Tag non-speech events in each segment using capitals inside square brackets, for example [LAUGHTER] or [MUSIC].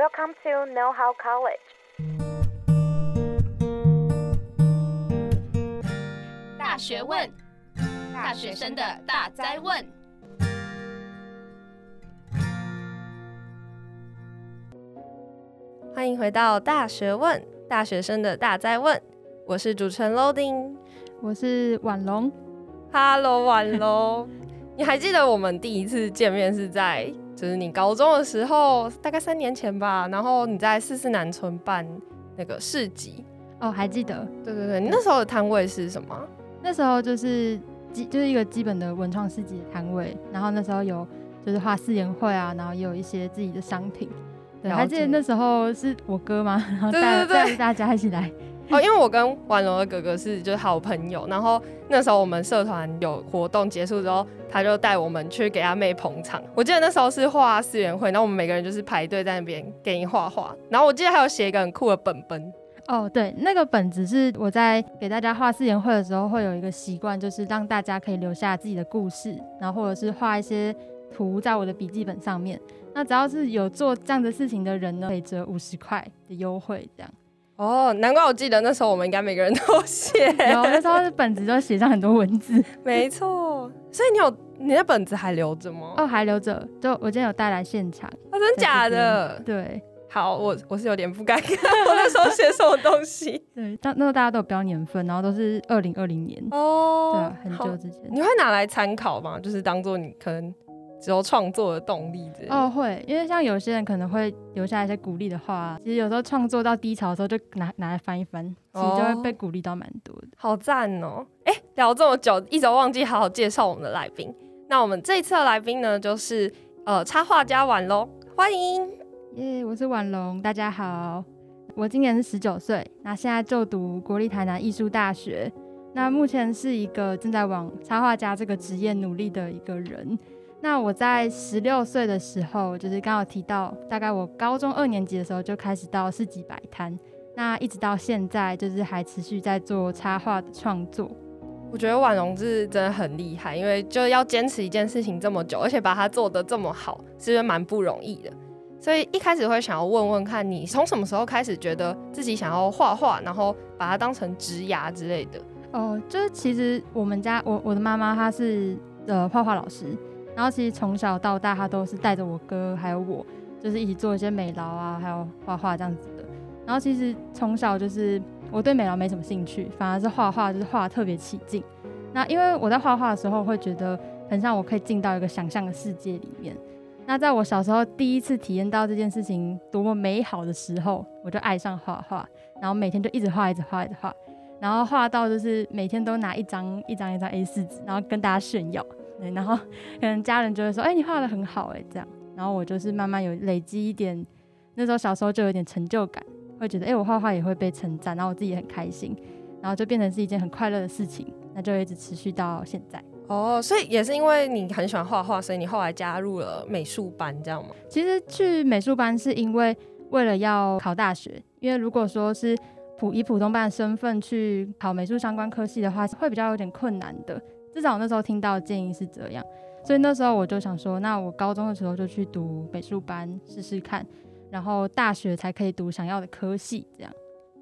Welcome to Know How College。大学问，大学生的大哉问。欢迎回到大学问，大学生的大哉问。我是主持人 Loading，我是婉龙。Hello，婉龙，你还记得我们第一次见面是在？就是你高中的时候，大概三年前吧，然后你在四四南村办那个市集哦，还记得？对对对，你那时候的摊位是什么？那时候就是基就是一个基本的文创市集的摊位，然后那时候有就是画四言会啊，然后也有一些自己的商品。对，还记得那时候是我哥吗？然后带带着大家一起来。哦，因为我跟婉龙的哥哥是就是好朋友，然后那时候我们社团有活动结束之后，他就带我们去给他妹捧场。我记得那时候是画四元会，然后我们每个人就是排队在那边给你画画，然后我记得还有写一个很酷的本本。哦，对，那个本子是我在给大家画四元会的时候会有一个习惯，就是让大家可以留下自己的故事，然后或者是画一些图在我的笔记本上面。那只要是有做这样的事情的人呢，可以折五十块的优惠，这样。哦，难怪我记得那时候我们应该每个人都写，有那时候是本子都写上很多文字，[LAUGHS] 没错。所以你有你的本子还留着吗？哦，还留着，就我今天有带来现场。哦，真假的？对，好，我我是有点不敢看 [LAUGHS] 我那时候写什么东西。[LAUGHS] 对，但那时候大家都有标年份，然后都是二零二零年哦，对啊，很久之前。你会拿来参考吗？就是当做你可能。只有创作的动力哦，会，因为像有些人可能会留下一些鼓励的话，其实有时候创作到低潮的时候，就拿拿来翻一翻，其实就会被鼓励到蛮多的。好赞哦！哎，聊这么久，一直忘记好好介绍我们的来宾。那我们这一次的来宾呢，就是呃插画家婉龙，欢迎耶！Yeah, 我是婉龙，大家好，我今年是十九岁，那现在就读国立台南艺术大学，那目前是一个正在往插画家这个职业努力的一个人。那我在十六岁的时候，就是刚好提到，大概我高中二年级的时候就开始到市集摆摊，那一直到现在，就是还持续在做插画的创作。我觉得婉容是真的很厉害，因为就要坚持一件事情这么久，而且把它做得这么好，是不是蛮不容易的？所以一开始会想要问问看你，从什么时候开始觉得自己想要画画，然后把它当成职涯之类的？哦，就是其实我们家我我的妈妈她是呃画画老师。然后其实从小到大，他都是带着我哥还有我，就是一起做一些美劳啊，还有画画这样子的。然后其实从小就是我对美劳没什么兴趣，反而是画画就是画特别起劲。那因为我在画画的时候会觉得很像我可以进到一个想象的世界里面。那在我小时候第一次体验到这件事情多么美好的时候，我就爱上画画，然后每天就一直画，一直画，一直画，然后画到就是每天都拿一张一张一张 A4 纸，然后跟大家炫耀。对，然后 [LAUGHS] 可能家人就会说：“哎、欸，你画的很好，哎，这样。”然后我就是慢慢有累积一点，那时候小时候就有点成就感，会觉得：“哎、欸，我画画也会被称赞，然后我自己也很开心，然后就变成是一件很快乐的事情，那就一直持续到现在。”哦，所以也是因为你很喜欢画画，所以你后来加入了美术班，这样吗？其实去美术班是因为为了要考大学，因为如果说是普以普通班的身份去考美术相关科系的话，会比较有点困难的。至少我那时候听到建议是这样，所以那时候我就想说，那我高中的时候就去读美术班试试看，然后大学才可以读想要的科系。这样，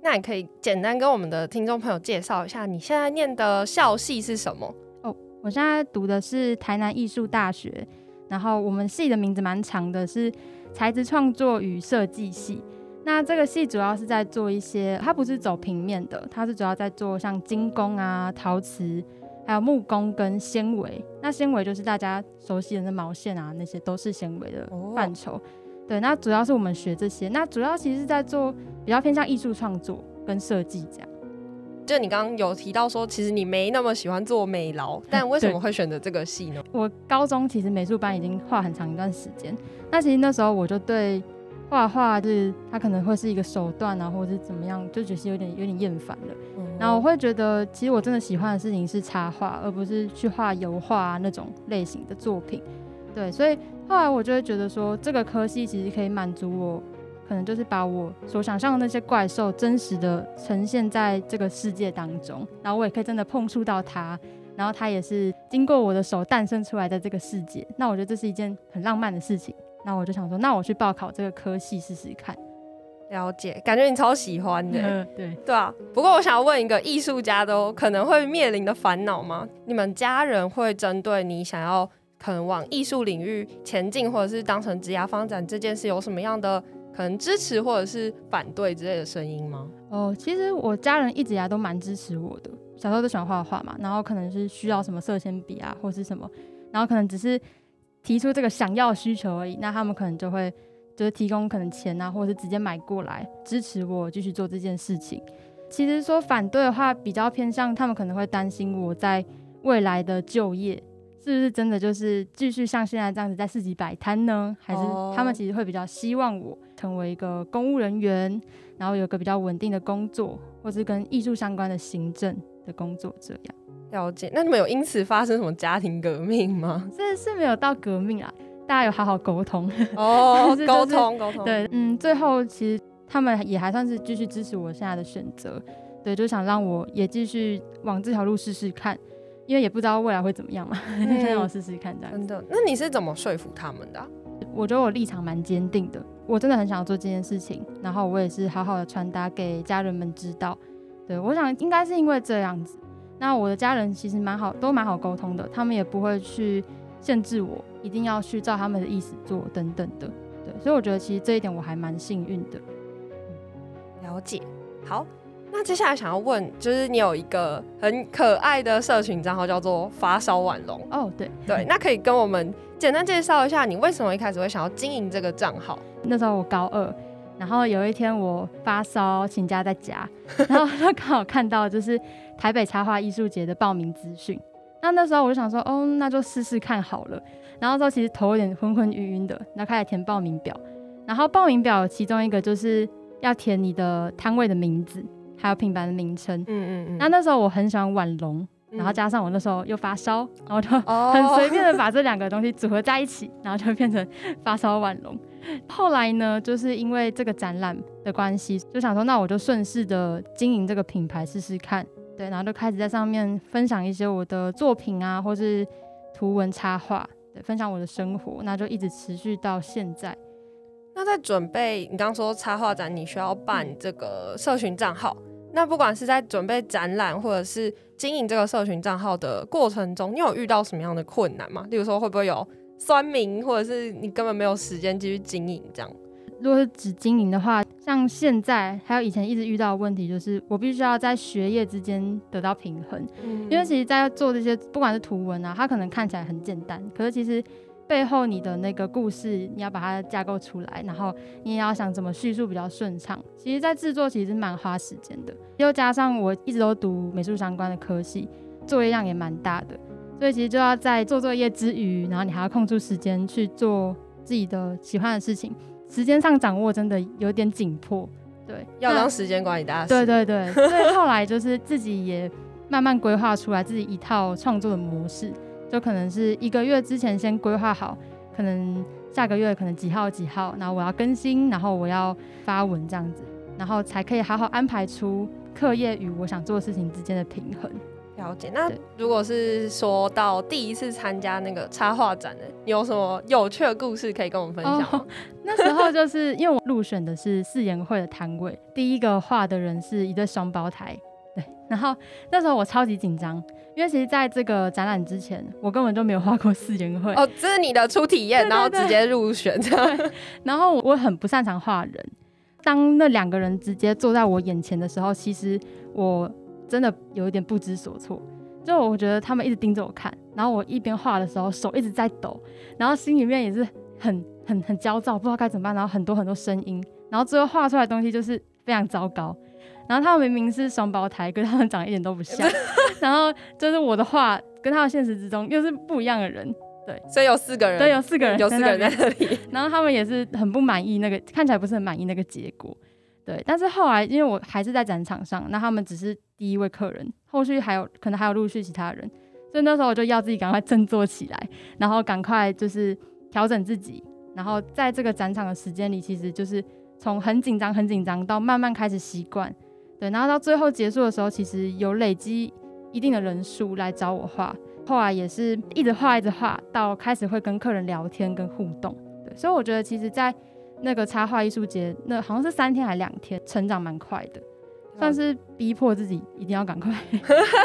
那你可以简单跟我们的听众朋友介绍一下，你现在念的校系是什么？哦，我现在读的是台南艺术大学，然后我们系的名字蛮长的，是材质创作与设计系。那这个系主要是在做一些，它不是走平面的，它是主要在做像精工啊、陶瓷。还有木工跟纤维，那纤维就是大家熟悉的那毛线啊，那些都是纤维的范畴。Oh. 对，那主要是我们学这些，那主要其实是在做比较偏向艺术创作跟设计这样。就你刚刚有提到说，其实你没那么喜欢做美劳，但为什么会选择这个系呢？我高中其实美术班已经画很长一段时间，那其实那时候我就对。画画就是它可能会是一个手段啊，或者是怎么样，就觉得有点有点厌烦了。嗯、然后我会觉得，其实我真的喜欢的事情是插画，而不是去画油画啊那种类型的作品。对，所以后来我就会觉得说，这个科系其实可以满足我，可能就是把我所想象的那些怪兽真实的呈现在这个世界当中，然后我也可以真的碰触到它，然后它也是经过我的手诞生出来的这个世界。那我觉得这是一件很浪漫的事情。那我就想说，那我去报考这个科系试试看。了解，感觉你超喜欢的。[LAUGHS] 嗯，对对啊。不过我想要问一个艺术家都可能会面临的烦恼吗？你们家人会针对你想要可能往艺术领域前进，或者是当成职业发展这件事，有什么样的可能支持或者是反对之类的声音吗？哦，其实我家人一直以来都蛮支持我的。小时候都喜欢画画嘛，然后可能是需要什么色铅笔啊，或是什么，然后可能只是提出这个想要需求而已，那他们可能就会。就是提供可能钱啊，或者是直接买过来支持我继续做这件事情。其实说反对的话，比较偏向他们可能会担心我在未来的就业是不是真的就是继续像现在这样子在市集摆摊呢？还是他们其实会比较希望我成为一个公务人员，然后有个比较稳定的工作，或是跟艺术相关的行政的工作这样。了解。那你们有因此发生什么家庭革命吗？[LAUGHS] 这是没有到革命啊。大家有好好沟通哦，[LAUGHS] 沟通沟通，对，嗯，最后其实他们也还算是继续支持我现在的选择，对，就想让我也继续往这条路试试看，因为也不知道未来会怎么样嘛，就先让我试试看这样。真的？那你是怎么说服他们的啊？我觉得我立场蛮坚定的，我真的很想要做这件事情，然后我也是好好的传达给家人们知道。对，我想应该是因为这样子，那我的家人其实蛮好，都蛮好沟通的，他们也不会去。限制我一定要去照他们的意思做等等的，对，所以我觉得其实这一点我还蛮幸运的。了解。好，那接下来想要问，就是你有一个很可爱的社群账号叫做发烧晚龙哦，对对，[LAUGHS] 那可以跟我们简单介绍一下你为什么一开始会想要经营这个账号？那时候我高二，然后有一天我发烧请假在家，[LAUGHS] 然后就刚好看到就是台北插画艺术节的报名资讯。那那时候我就想说，哦，那就试试看好了。然后之后其实头有点昏昏晕晕的，然后开始填报名表。然后报名表其中一个就是要填你的摊位的名字，还有品牌的名称。嗯嗯嗯。那那时候我很喜欢晚龙，然后加上我那时候又发烧，然后就很随便的把这两个东西组合在一起，然后就变成发烧晚龙。[LAUGHS] 后来呢，就是因为这个展览的关系，就想说，那我就顺势的经营这个品牌试试看。对，然后就开始在上面分享一些我的作品啊，或是图文插画，对，分享我的生活，那就一直持续到现在。那在准备你刚说插画展，你需要办这个社群账号，那不管是在准备展览或者是经营这个社群账号的过程中，你有遇到什么样的困难吗？例如说会不会有酸民，或者是你根本没有时间继续经营这样？如果是只经营的话，像现在还有以前一直遇到的问题，就是我必须要在学业之间得到平衡。嗯，因为其实，在做这些不管是图文啊，它可能看起来很简单，可是其实背后你的那个故事，你要把它架构出来，然后你也要想怎么叙述比较顺畅。其实，在制作其实蛮花时间的，又加上我一直都读美术相关的科系，作业量也蛮大的，所以其实就要在做作业之余，然后你还要空出时间去做自己的喜欢的事情。时间上掌握真的有点紧迫，对，要当时间管理大师。对对对，[LAUGHS] 所以后来就是自己也慢慢规划出来自己一套创作的模式，就可能是一个月之前先规划好，可能下个月可能几号几号，然后我要更新，然后我要发文这样子，然后才可以好好安排出课业与我想做的事情之间的平衡。了解。那如果是说到第一次参加那个插画展的，你有什么有趣的故事可以跟我们分享吗？Oh, [LAUGHS] 那时候就是因为我入选的是四言会的摊位，第一个画的人是一对双胞胎，对。然后那时候我超级紧张，因为其实在这个展览之前，我根本就没有画过四言会。哦，[LAUGHS] 这是你的初体验，然后直接入选这样。然后我很不擅长画人，当那两个人直接坐在我眼前的时候，其实我。真的有一点不知所措，就我觉得他们一直盯着我看，然后我一边画的时候手一直在抖，然后心里面也是很很很焦躁，不知道该怎么办，然后很多很多声音，然后最后画出来的东西就是非常糟糕。然后他们明明是双胞胎，跟他们长得一点都不像，[LAUGHS] 然后就是我的画跟他们现实之中又是不一样的人，对，所以有四个人，对，有四个人，有四个人在这里，然后他们也是很不满意那个，看起来不是很满意那个结果。对，但是后来因为我还是在展场上，那他们只是第一位客人，后续还有可能还有陆续其他人，所以那时候我就要自己赶快振作起来，然后赶快就是调整自己，然后在这个展场的时间里，其实就是从很紧张很紧张到慢慢开始习惯，对，然后到最后结束的时候，其实有累积一定的人数来找我画，后来也是一直画一直画，到开始会跟客人聊天跟互动。对，所以我觉得其实，在那个插画艺术节，那好像是三天还两天，成长蛮快的，算是逼迫自己一定要赶快，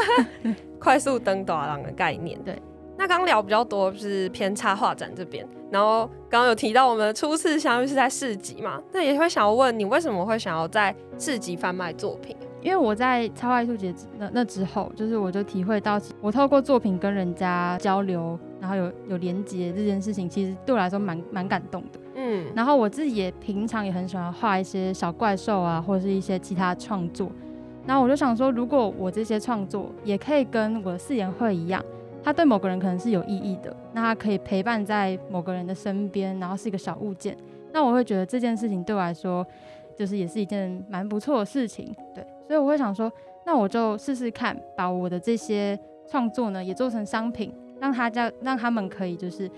[LAUGHS] 快速登大人的概念。对，那刚聊比较多就是偏插画展这边，然后刚刚有提到我们初次相遇是在市集嘛，那也会想要问你为什么会想要在市集贩卖作品？因为我在插画艺术节那那之后，就是我就体会到，我透过作品跟人家交流，然后有有连接这件事情，其实对我来说蛮蛮感动的。嗯，然后我自己也平常也很喜欢画一些小怪兽啊，或者是一些其他创作。然后我就想说，如果我这些创作也可以跟我的誓言会一样，它对某个人可能是有意义的，那它可以陪伴在某个人的身边，然后是一个小物件，那我会觉得这件事情对我来说，就是也是一件蛮不错的事情。对。所以我会想说，那我就试试看，把我的这些创作呢也做成商品，让他家让他们可以就是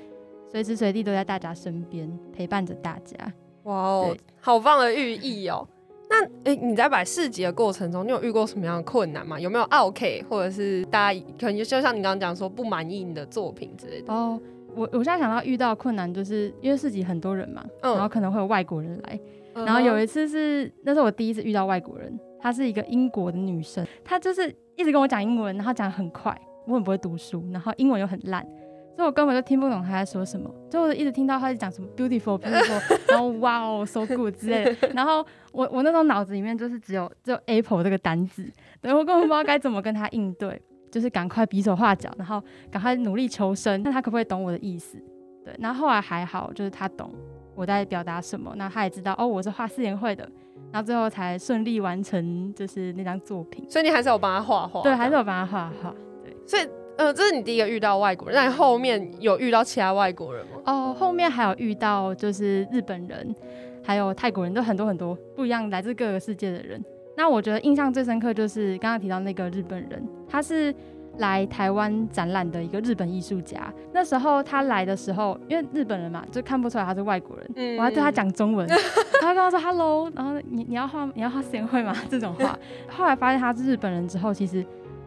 随时随地都在大家身边陪伴着大家。哇哦，好棒的寓意哦！那诶、欸，你在摆市集的过程中，你有遇过什么样的困难吗？有没有 OK，或者是大家可能就像你刚刚讲说不满意你的作品之类的？哦，我我现在想到遇到困难，就是因为市集很多人嘛，嗯、然后可能会有外国人来，嗯、然后有一次是那是我第一次遇到外国人。她是一个英国的女生，她就是一直跟我讲英文，然后讲得很快，我很不会读书，然后英文又很烂，所以我根本就听不懂他在说什么。就我一直听到他在讲什么 beautiful beautiful，[LAUGHS] 然后哇哦 so good 之类的。然后我我那时候脑子里面就是只有只有 apple 这个单字，对，我根本不知道该怎么跟他应对，就是赶快比手画脚，然后赶快努力求生，看他可不可以懂我的意思。对，然后后来还好，就是他懂我在表达什么，那他也知道哦，我是画四联会的。然后最后才顺利完成，就是那张作品。所以你还是有帮他画画？对，还是有帮他画画。对，所以呃，这是你第一个遇到外国人。那你后面有遇到其他外国人吗？哦，后面还有遇到就是日本人，还有泰国人，都很多很多不一样，来自各个世界的人。那我觉得印象最深刻就是刚刚提到那个日本人，他是。来台湾展览的一个日本艺术家，那时候他来的时候，因为日本人嘛，就看不出来他是外国人。嗯，我还对他讲中文，[LAUGHS] 他跟他说 “hello”，然后你你要画你要画似颜绘吗？这种话。后来发现他是日本人之后，其实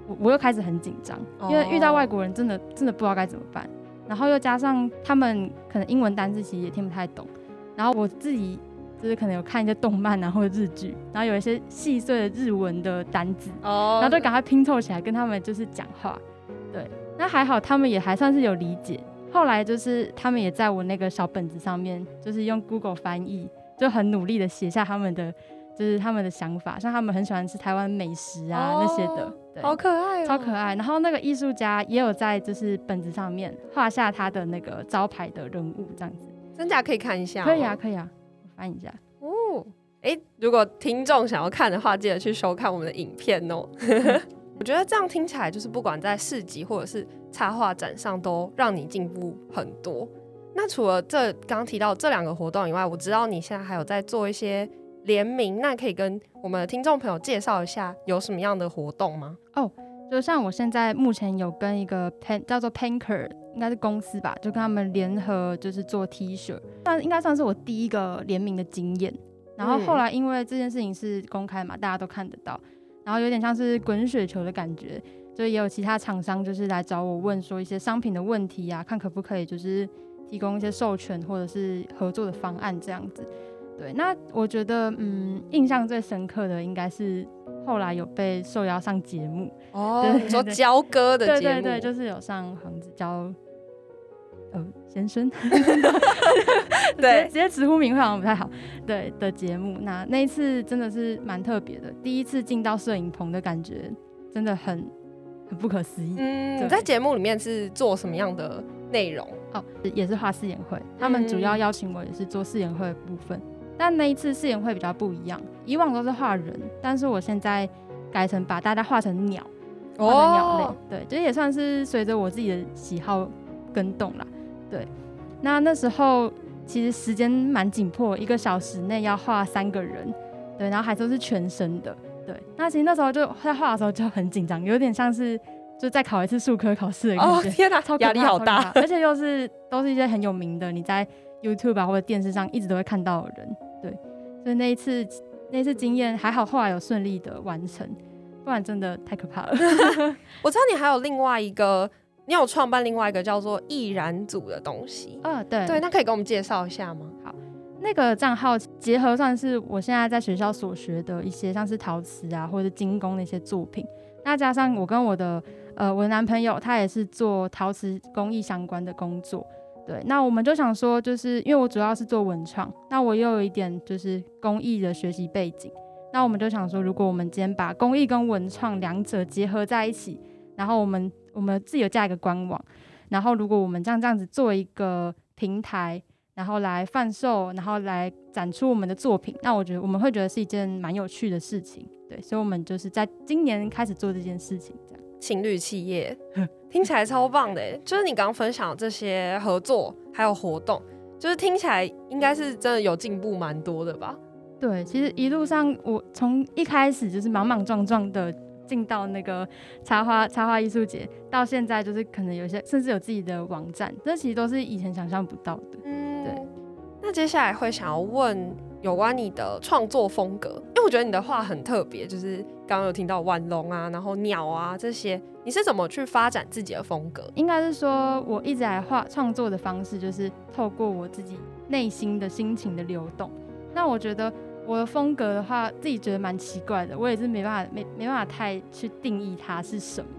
我我又开始很紧张，因为遇到外国人真的真的不知道该怎么办，然后又加上他们可能英文单字其实也听不太懂，然后我自己。就是可能有看一些动漫啊，或者日剧，然后有一些细碎的日文的单字，oh. 然后就赶快拼凑起来跟他们就是讲话。对，那还好，他们也还算是有理解。后来就是他们也在我那个小本子上面，就是用 Google 翻译，就很努力的写下他们的就是他们的想法，像他们很喜欢吃台湾美食啊、oh. 那些的，对，好可爱哦，超可爱。然后那个艺术家也有在就是本子上面画下他的那个招牌的人物，这样子。真假可以看一下？可以啊，可以啊，我翻一下。哦，哎、欸，如果听众想要看的话，记得去收看我们的影片哦。[LAUGHS] 我觉得这样听起来，就是不管在市集或者是插画展上，都让你进步很多。那除了这刚刚提到这两个活动以外，我知道你现在还有在做一些联名，那可以跟我们的听众朋友介绍一下有什么样的活动吗？哦，就像我现在目前有跟一个 pen 叫做 Panker，应该是公司吧，就跟他们联合，就是做 T 恤，算应该算是我第一个联名的经验。然后后来因为这件事情是公开嘛，大家都看得到，然后有点像是滚雪球的感觉，就也有其他厂商就是来找我问说一些商品的问题啊，看可不可以就是提供一些授权或者是合作的方案这样子。对，那我觉得嗯，印象最深刻的应该是后来有被受邀上节目哦，对对对，你说教歌的节目，对对对，就是有上黄子交呃先生，[LAUGHS] 对，直接直呼名讳好像不太好，对的节目。那那一次真的是蛮特别的，第一次进到摄影棚的感觉真的很很不可思议。嗯，你在节目里面是做什么样的内容？哦，也是画似颜绘，他们主要邀请我也是做试演会的部分。但那一次似颜绘比较不一样，以往都是画人，但是我现在改成把大家画成鸟，画成鸟类。对，这也算是随着我自己的喜好跟动啦。对，那那时候其实时间蛮紧迫，一个小时内要画三个人，对，然后还都是全身的。对，那其实那时候就在画的时候就很紧张，有点像是就再考一次数科考试的感觉。哦，天哪，压力好大，而且又是都是一些很有名的，你在 YouTube 啊或者电视上一直都会看到的人。对，所以那一次那一次经验还好，后来有顺利的完成，不然真的太可怕了。[LAUGHS] [LAUGHS] 我知道你还有另外一个你有创办另外一个叫做易燃组的东西。嗯、哦，对对，那可以给我们介绍一下吗？好，那个账号结合算是我现在在学校所学的一些，像是陶瓷啊或者精工的一些作品。那加上我跟我的呃我的男朋友，他也是做陶瓷工艺相关的工作。对，那我们就想说，就是因为我主要是做文创，那我又有一点就是工艺的学习背景，那我们就想说，如果我们今天把工艺跟文创两者结合在一起，然后我们我们自己有架一个官网，然后如果我们这样这样子做一个平台，然后来贩售，然后来展出我们的作品，那我觉得我们会觉得是一件蛮有趣的事情。对，所以我们就是在今年开始做这件事情，情侣企业听起来超棒的，就是你刚刚分享的这些合作还有活动，就是听起来应该是真的有进步蛮多的吧？对，其实一路上我从一开始就是莽莽撞撞的进到那个插花插花艺术节，到现在就是可能有些甚至有自己的网站，这其实都是以前想象不到的。嗯，对。那接下来会想要问。有关你的创作风格，因为我觉得你的画很特别，就是刚刚有听到腕龙啊，然后鸟啊这些，你是怎么去发展自己的风格？应该是说，我一直来画创作的方式，就是透过我自己内心的心情的流动。那我觉得我的风格的话，自己觉得蛮奇怪的，我也是没办法没没办法太去定义它是什么。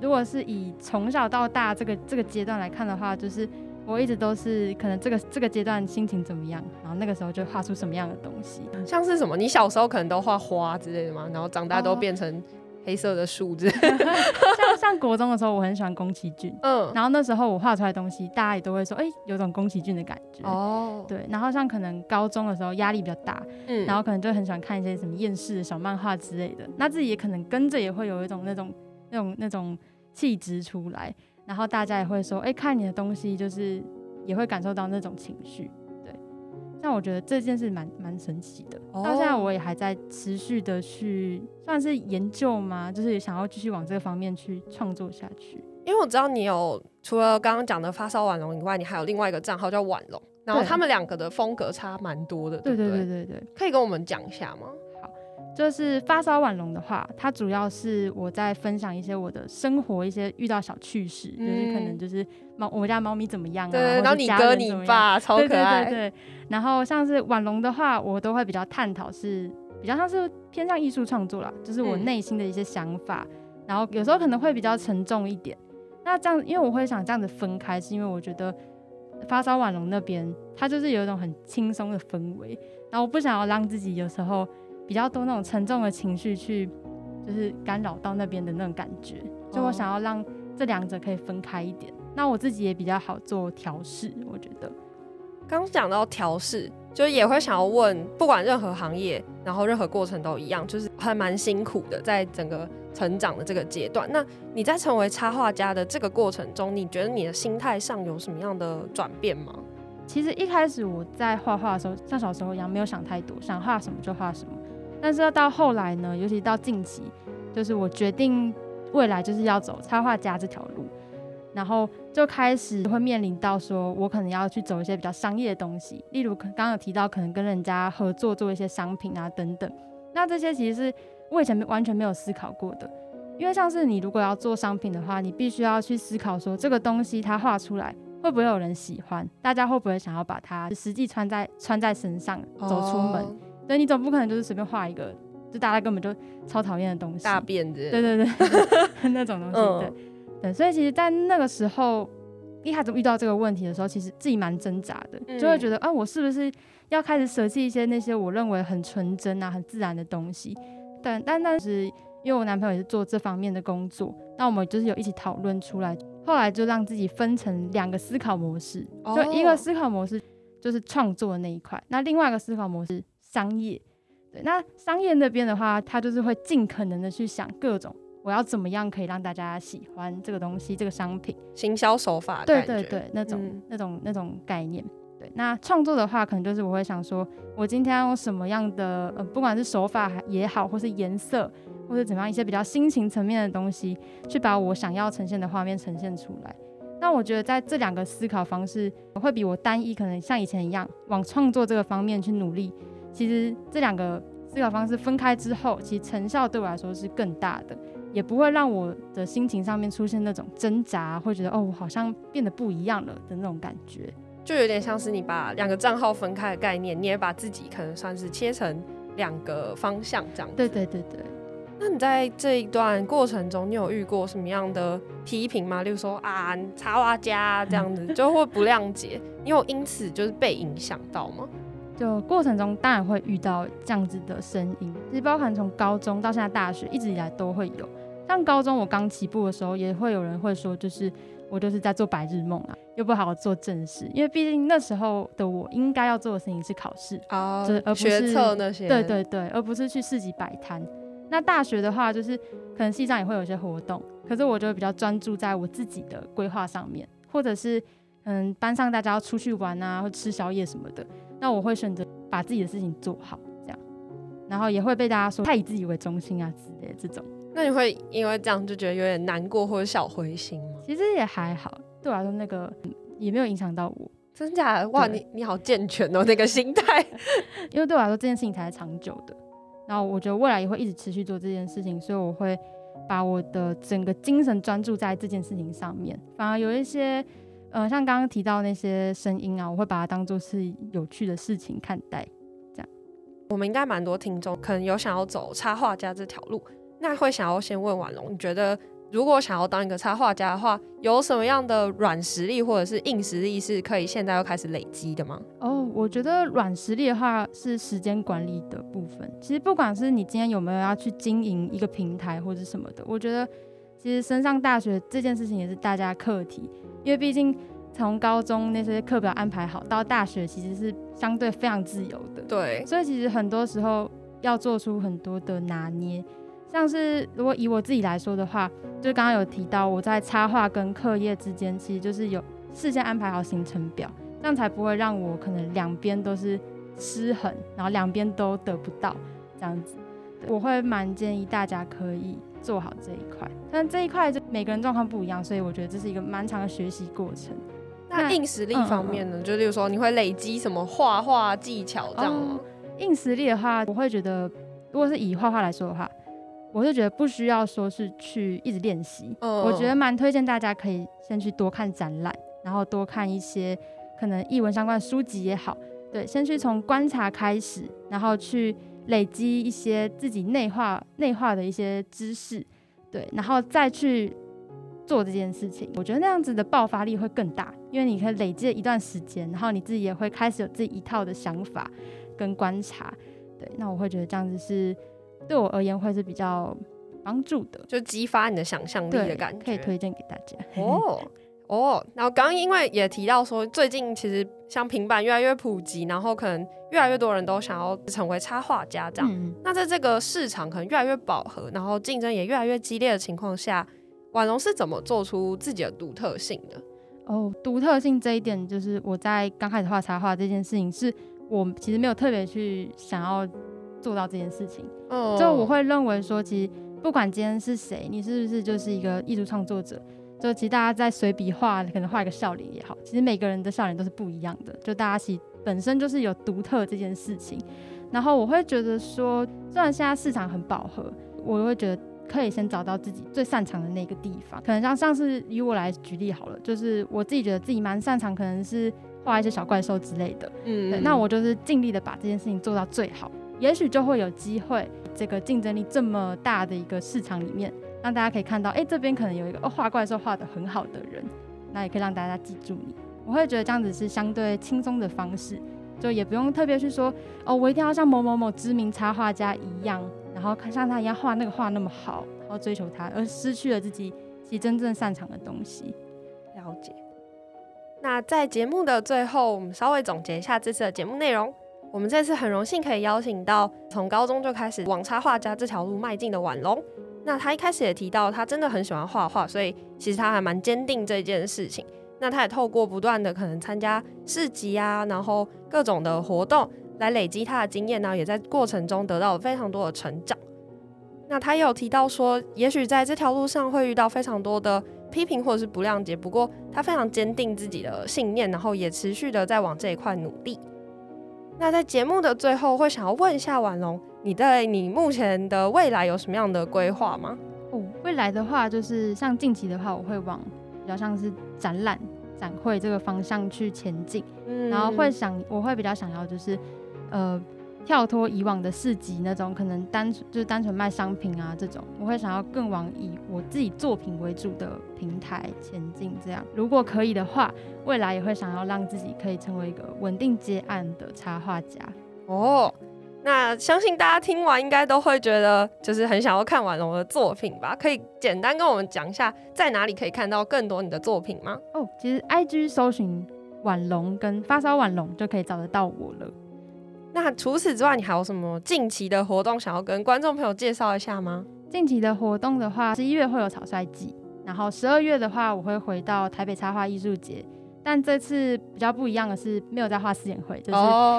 如果是以从小到大这个这个阶段来看的话，就是。我一直都是可能这个这个阶段心情怎么样，然后那个时候就画出什么样的东西，像是什么？你小时候可能都画花之类的嘛？然后长大都变成黑色的树枝。Oh. [LAUGHS] 像像国中的时候，我很喜欢宫崎骏，嗯，然后那时候我画出来的东西，大家也都会说，哎、欸，有种宫崎骏的感觉。哦、oh.，对。然后像可能高中的时候压力比较大，嗯，然后可能就很喜欢看一些什么厌世的小漫画之类的，那自己也可能跟着也会有一种那种那种那种气质出来。然后大家也会说，哎、欸，看你的东西就是也会感受到那种情绪，对。像我觉得这件事蛮蛮神奇的，oh. 到现在我也还在持续的去算是研究嘛，就是也想要继续往这个方面去创作下去。因为我知道你有除了刚刚讲的发烧婉龙以外，你还有另外一个账号叫婉龙，然后他们两个的风格差蛮多的，对，对对对对对，可以跟我们讲一下吗？就是发烧晚龙的话，它主要是我在分享一些我的生活，一些遇到小趣事，嗯、就是可能就是猫我家猫咪怎么样啊，对，然后你哥你爸超可爱，对对对。然后像是晚龙的话，我都会比较探讨是比较像是偏向艺术创作啦，就是我内心的一些想法、嗯。然后有时候可能会比较沉重一点。那这样，因为我会想这样子分开，是因为我觉得发烧晚龙那边它就是有一种很轻松的氛围，然后我不想要让自己有时候。比较多那种沉重的情绪去，就是干扰到那边的那种感觉，所以我想要让这两者可以分开一点。那我自己也比较好做调试，我觉得。刚讲到调试，就也会想要问，不管任何行业，然后任何过程都一样，就是还蛮辛苦的，在整个成长的这个阶段。那你在成为插画家的这个过程中，你觉得你的心态上有什么样的转变吗？其实一开始我在画画的时候，像小时候一样，没有想太多，想画什么就画什么。但是到后来呢，尤其到近期，就是我决定未来就是要走插画家这条路，然后就开始会面临到说，我可能要去走一些比较商业的东西，例如刚刚有提到可能跟人家合作做一些商品啊等等。那这些其实是我以前完全没有思考过的，因为像是你如果要做商品的话，你必须要去思考说这个东西它画出来会不会有人喜欢，大家会不会想要把它实际穿在穿在身上走出门。所以你总不可能就是随便画一个，就大家根本就超讨厌的东西，大便的，对对对，[LAUGHS] 那种东西，对、嗯、对。所以其实，在那个时候，一开始遇到这个问题的时候，其实自己蛮挣扎的、嗯，就会觉得啊，我是不是要开始舍弃一些那些我认为很纯真啊、很自然的东西？但但但是，因为我男朋友也是做这方面的工作，那我们就是有一起讨论出来，后来就让自己分成两个思考模式，就一个思考模式就是创作的那一块，那另外一个思考模式。商业，对，那商业那边的话，他就是会尽可能的去想各种，我要怎么样可以让大家喜欢这个东西，这个商品，行销手法，对对对，那种、嗯、那种那种概念。对，那创作的话，可能就是我会想说，我今天要用什么样的，呃，不管是手法也好，或是颜色，或者怎么样一些比较心情层面的东西，去把我想要呈现的画面呈现出来。那我觉得在这两个思考方式，会比我单一可能像以前一样往创作这个方面去努力。其实这两个思考方式分开之后，其实成效对我来说是更大的，也不会让我的心情上面出现那种挣扎，会觉得哦，我好像变得不一样了的那种感觉。就有点像是你把两个账号分开的概念，你也把自己可能算是切成两个方向这样子。对对对对。那你在这一段过程中，你有遇过什么样的批评吗？例如说啊，插画家这样子就会不谅解，你有因此就是被影响到吗？就过程中当然会遇到这样子的声音，其实包含从高中到现在大学，一直以来都会有。像高中我刚起步的时候，也会有人会说，就是。我就是在做白日梦啊，又不好好做正事，因为毕竟那时候的我应该要做的事情是考试啊，而不是学测那些，对对对，而不是去市集摆摊。那大学的话，就是可能系上也会有一些活动，可是我就比较专注在我自己的规划上面，或者是嗯班上大家要出去玩啊，或吃宵夜什么的，那我会选择把自己的事情做好，这样，然后也会被大家说太以自己为中心啊之类的这种。那你会因为这样就觉得有点难过或者小灰心吗？其实也还好，对我来说那个也没有影响到我。真假的？哇，你你好健全哦，那个心态。[LAUGHS] 因为对我来说这件事情才是长久的，然后我觉得未来也会一直持续做这件事情，所以我会把我的整个精神专注在这件事情上面。反而有一些，呃，像刚刚提到那些声音啊，我会把它当做是有趣的事情看待。这样，我们应该蛮多听众可能有想要走插画家这条路。那会想要先问婉龙，你觉得如果想要当一个插画家的话，有什么样的软实力或者是硬实力是可以现在又开始累积的吗？哦，我觉得软实力的话是时间管理的部分。其实不管是你今天有没有要去经营一个平台或者什么的，我觉得其实升上大学这件事情也是大家课题，因为毕竟从高中那些课表安排好到大学，其实是相对非常自由的。对，所以其实很多时候要做出很多的拿捏。像是如果以我自己来说的话，就刚刚有提到我在插画跟课业之间，其实就是有事先安排好行程表，这样才不会让我可能两边都是失衡，然后两边都得不到这样子。我会蛮建议大家可以做好这一块，但这一块就每个人状况不一样，所以我觉得这是一个蛮长的学习过程。那硬实力方面呢？嗯嗯嗯，就例如说你会累积什么画画技巧这样吗？哦，硬实力的话，我会觉得如果是以画画来说的话。我是觉得不需要说是去一直练习，oh. 我觉得蛮推荐大家可以先去多看展览，然后多看一些可能译文相关的书籍也好，对，先去从观察开始，然后去累积一些自己内化内化的一些知识，对，然后再去做这件事情，我觉得那样子的爆发力会更大，因为你可以累积一段时间，然后你自己也会开始有自己一套的想法跟观察，对，那我会觉得这样子是。对我而言会是比较帮助的，就激发你的想象力的感觉，可以推荐给大家。哦哦，然后刚刚因为也提到说，最近其实像平板越来越普及，然后可能越来越多人都想要成为插画家这样。嗯、那在这个市场可能越来越饱和，然后竞争也越来越激烈的情况下，婉容是怎么做出自己的独特性的？哦，独特性这一点，就是我在刚开始画插画这件事情，是我其实没有特别去想要。做到这件事情，就我会认为说，其实不管今天是谁，你是不是就是一个艺术创作者，就其实大家在随笔画，可能画一个笑脸也好，其实每个人的笑脸都是不一样的，就大家其实本身就是有独特这件事情。然后我会觉得说，虽然现在市场很饱和，我会觉得可以先找到自己最擅长的那个地方。可能像上次以我来举例好了，就是我自己觉得自己蛮擅长，可能是画一些小怪兽之类的，嗯，对，那我就是尽力的把这件事情做到最好。也许就会有机会，这个竞争力这么大的一个市场里面，让大家可以看到，哎、这边可能有一个哦画怪兽画得很好的人，那也可以让大家记住你。我会觉得这样子是相对轻松的方式，就也不用特别去说，哦，我一定要像某某某知名插画家一样，然后像他一样画那个画那么好，然后追求他，而失去了自己其实真正擅长的东西。了解。那在节目的最后，我们稍微总结一下这次的节目内容。我们这次很荣幸可以邀请到从高中就开始往插画家这条路迈进的婉龙。那他一开始也提到，他真的很喜欢画画，所以其实他还蛮坚定这件事情。那他也透过不断的可能参加市集啊，然后各种的活动来累积他的经验，然后也在过程中得到了非常多的成长。那他也有提到说，也许在这条路上会遇到非常多的批评或者是不谅解，不过他非常坚定自己的信念，然后也持续的在往这一块努力。那在节目的最后，会想要问一下婉龙，你对你目前的未来有什么样的规划吗？哦，未来的话，就是像近期的话，我会往比较像是展览、展会这个方向去前进。嗯，然后会想，我会比较想要就是，呃，跳脱以往的市集那种可能单纯就是单纯卖商品啊这种，我会想要更往以我自己作品为主的平台前进。这样，如果可以的话，未来也会想要让自己可以成为一个稳定接案的插画家。哦。那相信大家听完应该都会觉得，就是很想要看婉容的作品吧？可以简单跟我们讲一下，在哪里可以看到更多你的作品吗？哦，其实 IG 搜寻婉容跟发烧婉容就可以找得到我了。那除此之外，你还有什么近期的活动想要跟观众朋友介绍一下吗？近期的活动的话，十一月会有草率季，然后十二月的话，我会回到台北插画艺术节。但这次比较不一样的是，没有在画私眼会，就是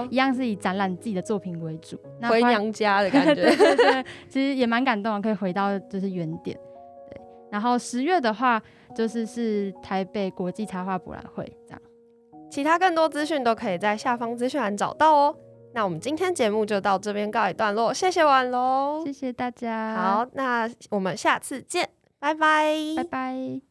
一样是以展览自己的作品为主，回娘家的感觉。[LAUGHS] 对对对，其实也蛮感动的，可以回到就是原点。对，然后十月的话，就是是台北国际插画博览会这样。其他更多资讯都可以在下方资讯栏找到哦。那我们今天节目就到这边告一段落，谢谢婉龙，谢谢大家。好，那我们下次见，拜拜，拜拜。